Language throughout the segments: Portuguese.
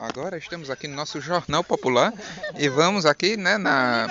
Agora estamos aqui no nosso Jornal Popular e vamos aqui né, na,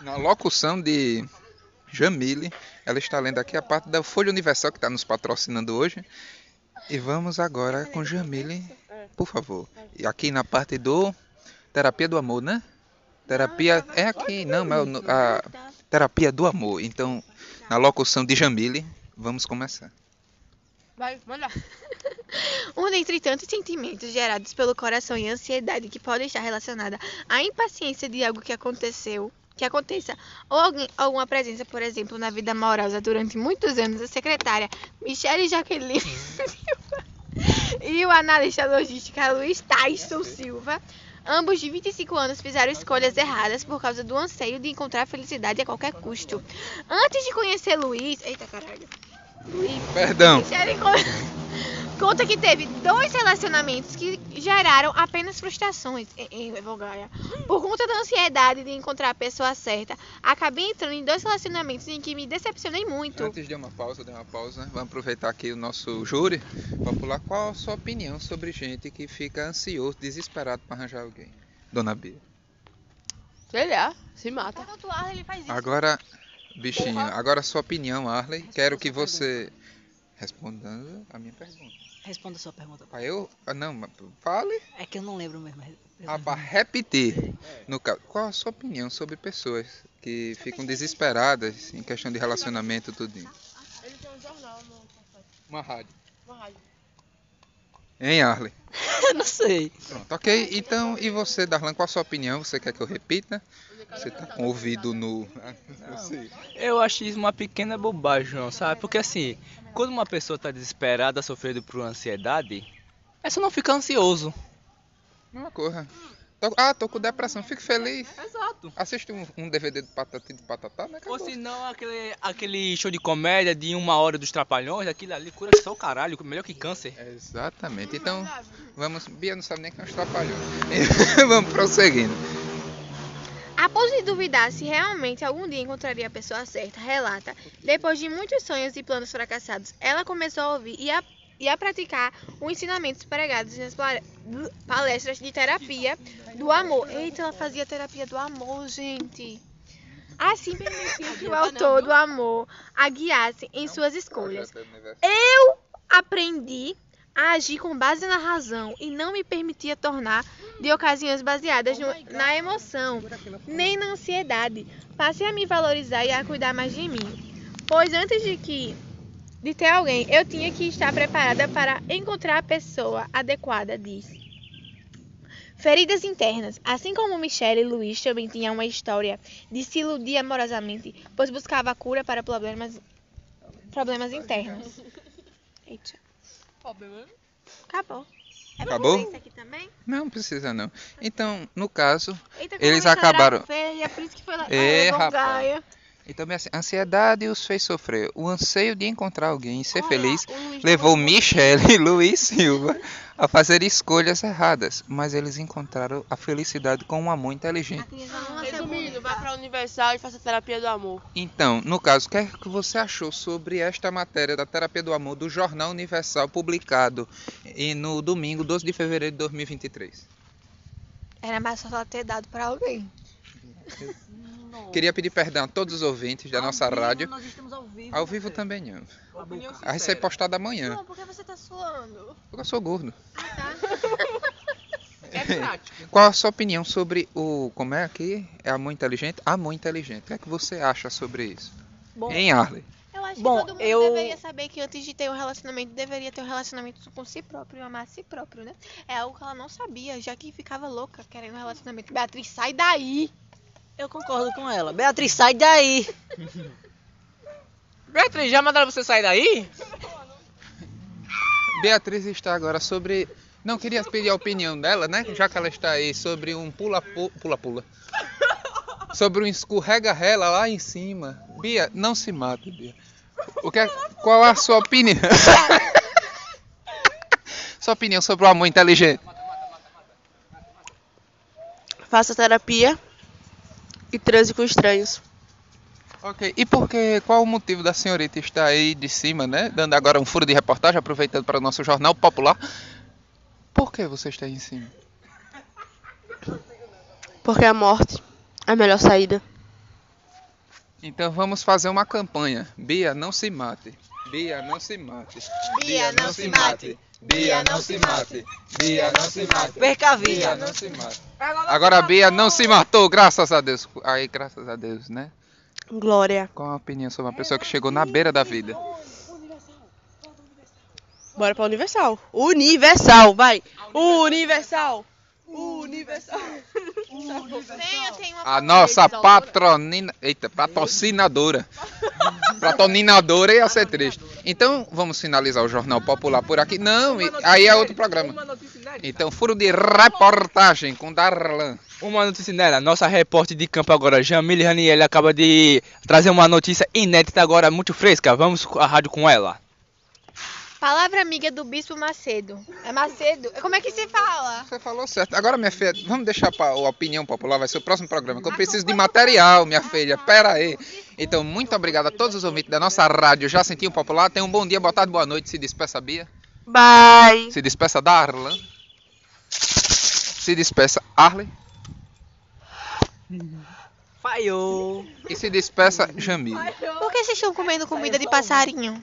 na locução de Jamile. Ela está lendo aqui a parte da Folha Universal que está nos patrocinando hoje. E vamos agora com Jamile, por favor. E aqui na parte do Terapia do Amor, né? Terapia é aqui, não, é o- a Terapia do Amor. Então, na locução de Jamile, vamos começar. Vai, manda. Um dentre tantos sentimentos gerados pelo coração e ansiedade que podem estar relacionada à impaciência de algo que aconteceu, que aconteça, ou alguém, alguma presença, por exemplo, na vida amorosa durante muitos anos, a secretária Michele Jaqueline Silva e o analista logística Luiz Tyson Silva, ambos de 25 anos, fizeram escolhas erradas por causa do anseio de encontrar felicidade a qualquer custo. Antes de conhecer Luiz, eita caralho, Luiz Perdão. Michele conta que teve dois relacionamentos que geraram apenas frustrações em. Por conta da ansiedade de encontrar a pessoa certa, acabei entrando em dois relacionamentos em que me decepcionei muito. Antes de uma pausa, de uma pausa, vamos aproveitar aqui o nosso júri popular. Qual a sua opinião sobre gente que fica ansioso, desesperado para arranjar alguém? Dona Bia. Sei lá, se mata. ele faz isso. Agora, bichinho, agora a sua opinião, Arley. Quero que você respondendo a minha pergunta. Responda a sua pergunta. Para eu, ah, não, mas fale. É que eu não lembro mesmo. Ah, para repetir. No caso, qual a sua opinião sobre pessoas que ficam desesperadas em questão de relacionamento tudinho? Ele tem um jornal no Uma rádio. uma rádio. Hein, Arley? Não sei. Pronto, ok. Então, e você, Darlan, qual a sua opinião? Você quer que eu repita? Você tá com o ouvido no. Eu sei. Eu acho isso uma pequena bobagem, João, sabe? Porque assim, quando uma pessoa tá desesperada, sofrendo por ansiedade, é só não ficar ansioso. Não corra. Tô- ah, tô com depressão. Fique feliz. Exato. Assiste um, um DVD do Patati de Patatá, né? Ou se não, aquele, aquele show de comédia de uma hora dos trapalhões, aquilo ali cura só o caralho, melhor que câncer. Exatamente. Então, vamos. Bia não sabe nem quem é os trapalhões. vamos prosseguindo. Após de duvidar se realmente algum dia encontraria a pessoa certa, relata, depois de muitos sonhos e planos fracassados, ela começou a ouvir e a, e a praticar os ensinamentos pregados nas palestras de terapia do amor. Eita, ela fazia terapia do amor, gente. Assim permitiu que o autor do amor a guiasse em suas escolhas. Eu aprendi a agir com base na razão e não me permitia tornar de ocasiões baseadas no- na emoção, nem na ansiedade. Passei a me valorizar e a cuidar mais de mim. Pois antes de que de ter alguém, eu tinha que estar preparada para encontrar a pessoa adequada, disse. Feridas internas. Assim como Michelle, Luiz também tinha uma história de se iludir amorosamente, pois buscava cura para problemas, problemas internos. Eita, Problema. acabou. É Acabou? fazer isso aqui também? Não precisa não. Então, no caso, Eita, Eles acabaram- Feia, por isso que foi lá. É, rapaz. Então assim, a ansiedade os fez sofrer. O anseio de encontrar alguém e ser Olha, feliz levou Michele e Luiz Silva a fazer escolhas erradas, mas eles encontraram a felicidade com um amor A inteligente. Não vai pra Universal e faça terapia do amor. Então, no caso, o que é que você achou sobre esta matéria da Terapia do Amor do Jornal Universal publicado e no domingo, 12 de fevereiro de 2023? Era mais só ela ter dado pra alguém. Queria pedir perdão a todos os ouvintes da Ao nossa vivo, rádio. Nós estamos ao vivo. Ao vivo também não. A boca. Vai ser postado amanhã. Não, porque você tá suando. Porque eu sou gordo. Tá? É prático. Qual a sua opinião sobre o. Como é aqui? É amor inteligente? Amor inteligente. O que é que você acha sobre isso? Bom, Em Arley. Eu acho Bom, que todo mundo eu- deveria saber que antes de ter um relacionamento, deveria ter um relacionamento com si próprio e amar a si próprio, né? É algo que ela não sabia, já que ficava louca querendo um relacionamento. Beatriz, sai daí! eu concordo com ela. Beatriz, sai daí. Beatriz, já mandaram você sair daí? Beatriz está agora sobre. Não, queria pedir a opinião dela, né? Já que ela está aí, sobre um pula-pula. Sobre um escorrega-rela lá em cima. Bia, não se mate, Bia. O que é- Qual é a sua opinião? sua opinião sobre o amor inteligente? Faça terapia e transe com estranhos. Ok, e por que, qual o motivo da senhorita estar aí de cima, né? Dando agora um furo de reportagem, aproveitando para o nosso jornal popular. Por que você está em cima? Porque a morte é a melhor saída. Então vamos fazer uma campanha. Bia, não se mate. Bia, não se mate. Bia, não se mate. Bia, não se mate. Bia, não se mate. Perca a Bia, vida. não se mate. Agora a Bia não se matou, graças a Deus. Aí, graças a Deus, né? Glória. Qual a opinião sobre uma pessoa que chegou na beira da vida? Bora pra Universal. Universal, vai. Universal. Universal. Uma A nossa patronina. Eita, patrocinadora. Patrocinadora ia ser triste. Então, vamos finalizar o Jornal Popular por aqui. Não, e- aí é outro programa. Então, furo de reportagem com Darlan. Uma notícia nela, nossa repórter de campo agora, Jamile Raniel, acaba de trazer uma notícia inédita agora, muito fresca. Vamos à rádio com ela. Palavra amiga do Bispo Macedo. É Macedo? Como é que se fala? Você falou certo. Agora, minha filha, vamos deixar para a opinião popular, vai ser o próximo programa, que eu preciso de material, minha filha. Pera aí. Então, muito obrigado a todos os ouvintes da nossa rádio Já Sentiu Popular. Tenham um bom dia, boa tarde, boa noite. Se despeça, Bia. Bye. Se despeça, Darlan. Se despeça, Arley. Falhou. E se despeça, Jamile. Por que vocês estão comendo comida de passarinho?